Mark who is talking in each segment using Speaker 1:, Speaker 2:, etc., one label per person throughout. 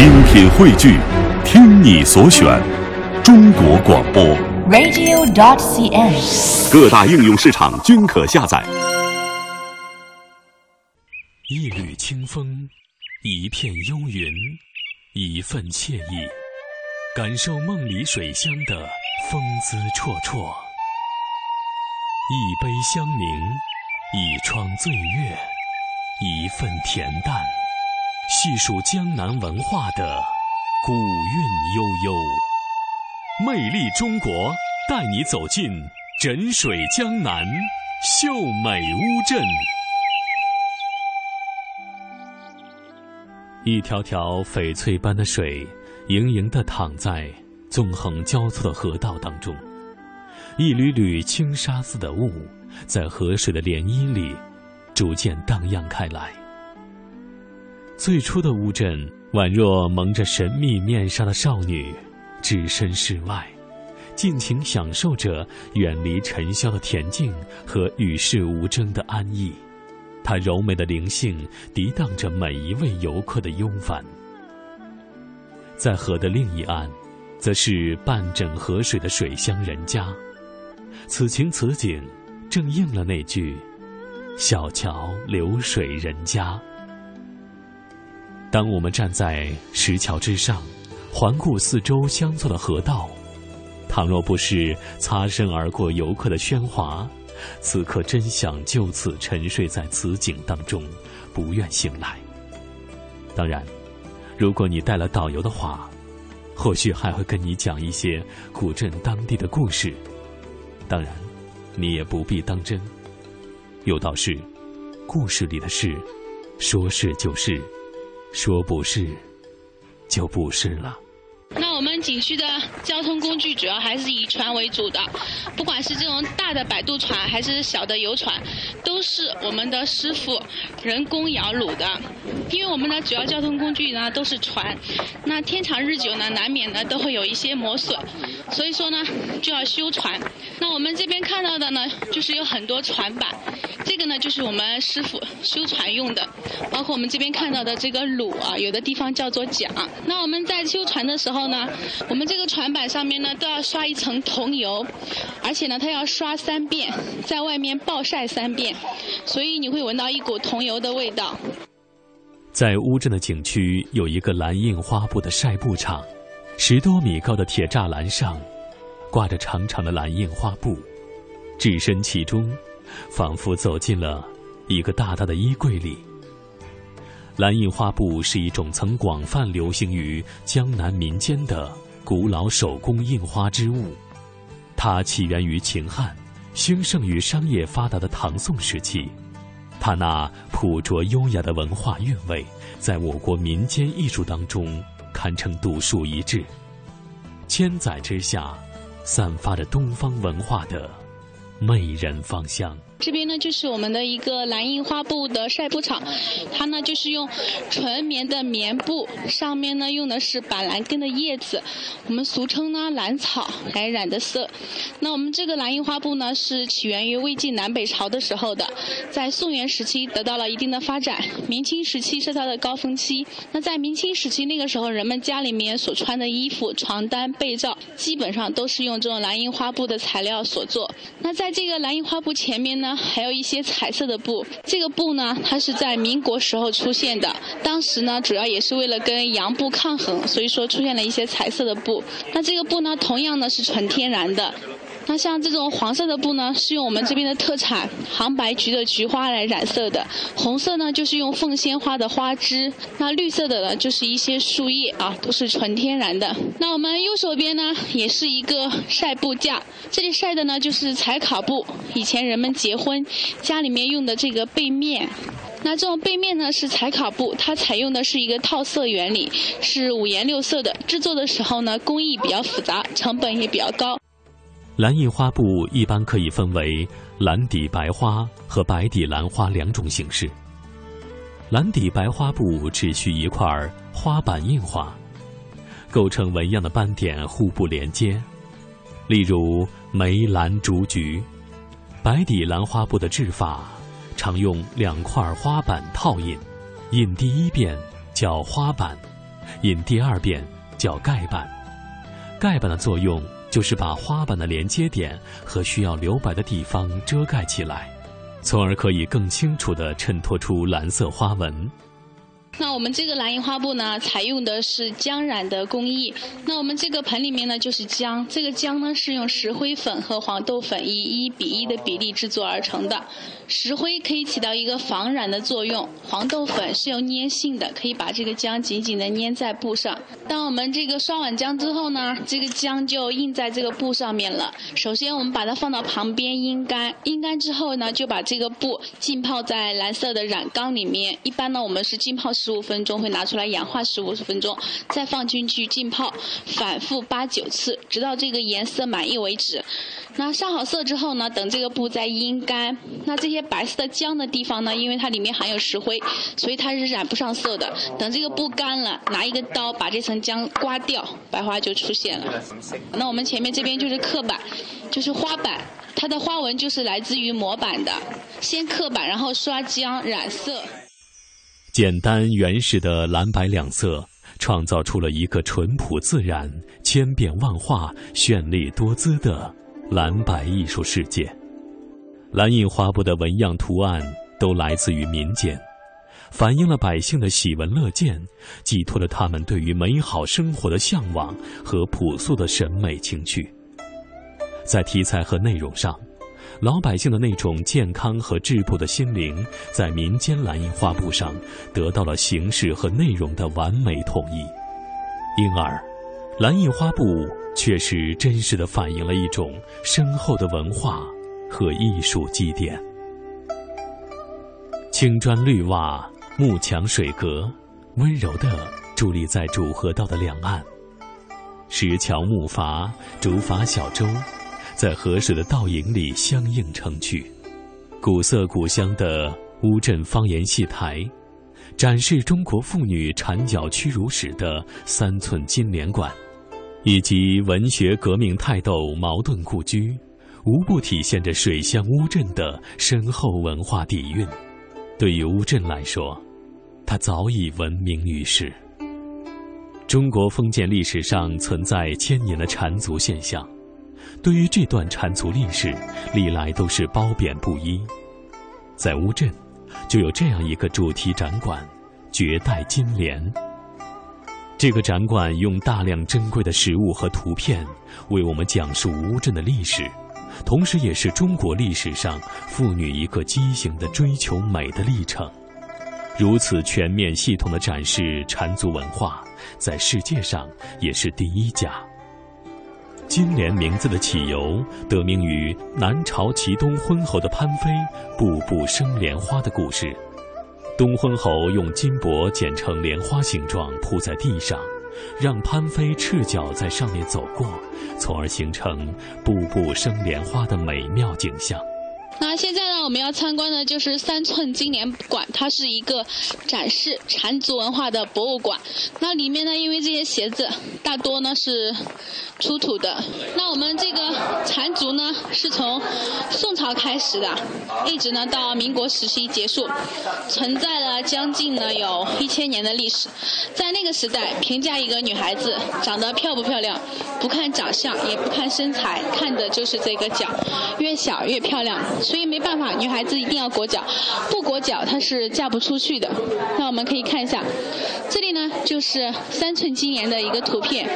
Speaker 1: 精品汇聚，听你所选，中国广播。
Speaker 2: radio.dot.cn，。
Speaker 1: 各大应用市场均可下载。
Speaker 3: 一缕清风，一片幽云，一份惬意，感受梦里水乡的风姿绰绰。一杯香茗，一窗醉月，一份恬淡，细数江南文化的古韵悠悠。魅力中国，带你走进枕水江南，秀美乌镇。一条条翡翠般的水，盈盈地淌在纵横交错的河道当中；一缕缕轻纱似的雾，在河水的涟漪里逐渐荡漾开来。最初的乌镇，宛若蒙着神秘面纱的少女，置身事外，尽情享受着远离尘嚣的恬静和与世无争的安逸。她柔美的灵性涤荡着每一位游客的慵懒。在河的另一岸，则是半枕河水的水乡人家。此情此景，正应了那句“小桥流水人家”。当我们站在石桥之上，环顾四周相错的河道，倘若不是擦身而过游客的喧哗，此刻真想就此沉睡在此景当中，不愿醒来。当然，如果你带了导游的话，或许还会跟你讲一些古镇当地的故事。当然，你也不必当真。有道是：故事里的事，说是就是，说不是就不是了。
Speaker 4: 我们景区的交通工具主要还是以船为主的，不管是这种大的摆渡船还是小的游船，都是我们的师傅人工摇橹的。因为我们的主要交通工具呢都是船，那天长日久呢，难免呢都会有一些磨损，所以说呢就要修船。那我们这边看到的呢，就是有很多船板，这个呢就是我们师傅修船用的，包括我们这边看到的这个橹啊，有的地方叫做桨。那我们在修船的时候呢，我们这个船板上面呢都要刷一层桐油，而且呢它要刷三遍，在外面暴晒三遍，所以你会闻到一股桐油的味道。
Speaker 3: 在乌镇的景区有一个蓝印花布的晒布场，十多米高的铁栅栏上，挂着长长的蓝印花布，置身其中，仿佛走进了一个大大的衣柜里。蓝印花布是一种曾广泛流行于江南民间的古老手工印花织物，它起源于秦汉，兴盛于商业发达的唐宋时期。它那朴拙优雅的文化韵味，在我国民间艺术当中堪称独树一帜。千载之下，散发着东方文化的媚人芳香。
Speaker 4: 这边呢，就是我们的一个蓝印花布的晒布厂，它呢就是用纯棉的棉布，上面呢用的是板蓝根的叶子，我们俗称呢蓝草来染的色。那我们这个蓝印花布呢，是起源于魏晋南北朝的时候的，在宋元时期得到了一定的发展，明清时期是它的高峰期。那在明清时期那个时候，人们家里面所穿的衣服、床单、被罩，基本上都是用这种蓝印花布的材料所做。那在这个蓝印花布前面呢，还有一些彩色的布。这个布呢，它是在民国时候出现的，当时呢，主要也是为了跟洋布抗衡，所以说出现了一些彩色的布。那这个布呢，同样呢是纯天然的。那像这种黄色的布呢，是用我们这边的特产杭白菊的菊花来染色的；红色呢，就是用凤仙花的花枝；那绿色的呢，就是一些树叶啊，都是纯天然的。那我们右手边呢，也是一个晒布架，这里晒的呢就是彩卡布，以前人们结婚家里面用的这个被面。那这种背面呢是彩卡布，它采用的是一个套色原理，是五颜六色的。制作的时候呢，工艺比较复杂，成本也比较高。
Speaker 3: 蓝印花布一般可以分为蓝底白花和白底蓝花两种形式。蓝底白花布只需一块花板印花，构成纹样的斑点互不连接，例如梅兰竹菊。白底蓝花布的制法常用两块花板套印，印第一遍叫花板，印第二遍叫盖板。盖板的作用就是把花瓣的连接点和需要留白的地方遮盖起来，从而可以更清楚地衬托出蓝色花纹。
Speaker 4: 那我们这个蓝印花布呢，采用的是浆染的工艺。那我们这个盆里面呢，就是浆。这个浆呢，是用石灰粉和黄豆粉以一比一的比例制作而成的。石灰可以起到一个防染的作用，黄豆粉是有粘性的，可以把这个浆紧紧的粘在布上。当我们这个刷完浆之后呢，这个浆就印在这个布上面了。首先我们把它放到旁边阴干，阴干之后呢，就把这个布浸泡在蓝色的染缸里面。一般呢，我们是浸泡十十五分钟，会拿出来氧化十五分钟，再放进去浸泡，反复八九次，直到这个颜色满意为止。那上好色之后呢，等这个布再阴干，那这些。白色的浆的地方呢，因为它里面含有石灰，所以它是染不上色的。等这个布干了，拿一个刀把这层浆刮掉，白花就出现了。那我们前面这边就是刻板，就是花板，它的花纹就是来自于模板的。先刻板，然后刷浆染色。
Speaker 3: 简单原始的蓝白两色，创造出了一个淳朴自然、千变万化、绚丽多姿的蓝白艺术世界。蓝印花布的纹样图案都来自于民间，反映了百姓的喜闻乐见，寄托了他们对于美好生活的向往和朴素的审美情趣。在题材和内容上，老百姓的那种健康和质朴的心灵，在民间蓝印花布上得到了形式和内容的完美统一，因而，蓝印花布确实真实的反映了一种深厚的文化。和艺术积淀，青砖绿瓦、木墙水阁，温柔地伫立在主河道的两岸。石桥木筏、竹筏小舟，在河水的倒影里相映成趣。古色古香的乌镇方言戏台，展示中国妇女缠脚屈辱史的三寸金莲馆，以及文学革命泰斗茅盾故居。无不体现着水乡乌镇的深厚文化底蕴。对于乌镇来说，它早已闻名于世。中国封建历史上存在千年的缠足现象，对于这段缠足历史，历来都是褒贬不一。在乌镇，就有这样一个主题展馆——绝代金莲。这个展馆用大量珍贵的实物和图片，为我们讲述乌镇的历史。同时，也是中国历史上妇女一个畸形的追求美的历程。如此全面系统的展示缠足文化，在世界上也是第一家。金莲名字的起由，得名于南朝齐东昏侯的潘妃步步生莲花的故事。东昏侯用金箔剪成莲花形状铺在地上。让潘妃赤脚在上面走过，从而形成步步生莲花的美妙景象。
Speaker 4: 那现在呢，我们要参观的就是三寸金莲馆，它是一个展示缠足文化的博物馆。那里面呢，因为这些鞋子大多呢是出土的。那我们这个缠足呢，是从宋朝开始的，一直呢到民国时期结束，存在了将近呢有一千年的历史。在那个时代，评价一个女孩子长得漂不漂亮，不看长相，也不看身材，看的就是这个脚，越小越漂亮。所以没办法，女孩子一定要裹脚，不裹脚她是嫁不出去的。那我们可以看一下，这里呢就是三寸金莲的一个图片，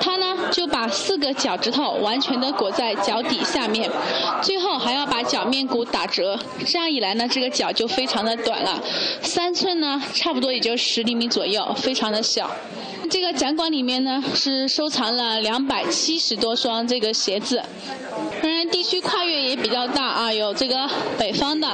Speaker 4: 它呢就把四个脚趾头完全的裹在脚底下面，最后还要把脚面骨打折，这样一来呢，这个脚就非常的短了，三寸呢差不多也就十厘米左右，非常的小。这个展馆里面呢是收藏了两百七十多双这个鞋子。当然，地区跨有这个北方的、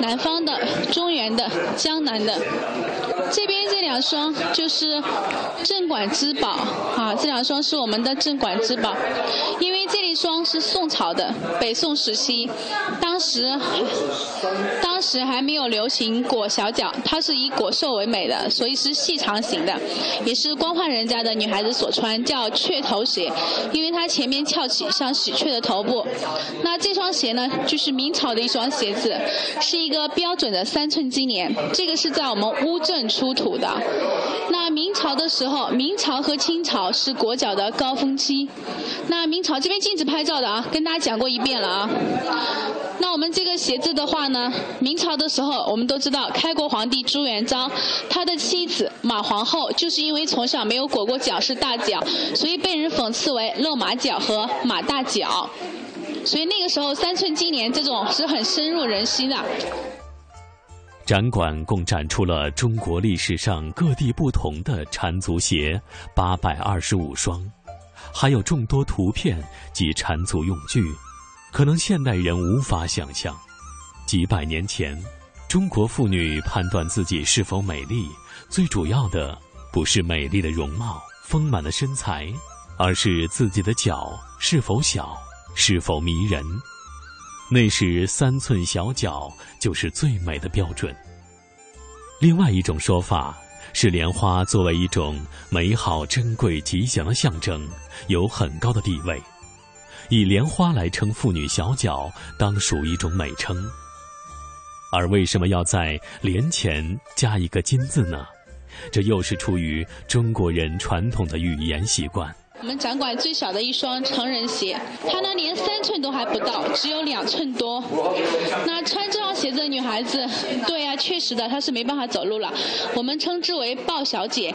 Speaker 4: 南方的、中原的、江南的。这边这两双就是镇馆之宝啊，这两双是我们的镇馆之宝，因为这双是宋朝的，北宋时期，当时当时还没有流行裹小脚，它是以裹瘦为美的，所以是细长型的，也是官宦人家的女孩子所穿，叫雀头鞋，因为它前面翘起，像喜鹊的头部。那这双鞋呢，就是明朝的一双鞋子，是一个标准的三寸金莲。这个是在我们乌镇出土的。明朝的时候，明朝和清朝是裹脚的高峰期。那明朝这边禁止拍照的啊，跟大家讲过一遍了啊。那我们这个鞋子的话呢，明朝的时候我们都知道，开国皇帝朱元璋他的妻子马皇后就是因为从小没有裹过脚是大脚，所以被人讽刺为露马脚和马大脚。所以那个时候三寸金莲这种是很深入人心的。
Speaker 3: 展馆共展出了中国历史上各地不同的缠足鞋八百二十五双，还有众多图片及缠足用具，可能现代人无法想象，几百年前，中国妇女判断自己是否美丽，最主要的不是美丽的容貌、丰满的身材，而是自己的脚是否小、是否迷人。那时三寸小脚就是最美的标准。另外一种说法是，莲花作为一种美好、珍贵、吉祥的象征，有很高的地位。以莲花来称妇女小脚，当属一种美称。而为什么要在莲前加一个“金”字呢？这又是出于中国人传统的语言习惯。
Speaker 4: 我们展馆最小的一双成人鞋，它呢连三寸都还不到，只有两寸多。那穿这双鞋子的女孩子，对呀，确实的，她是没办法走路了。我们称之为“抱小姐”，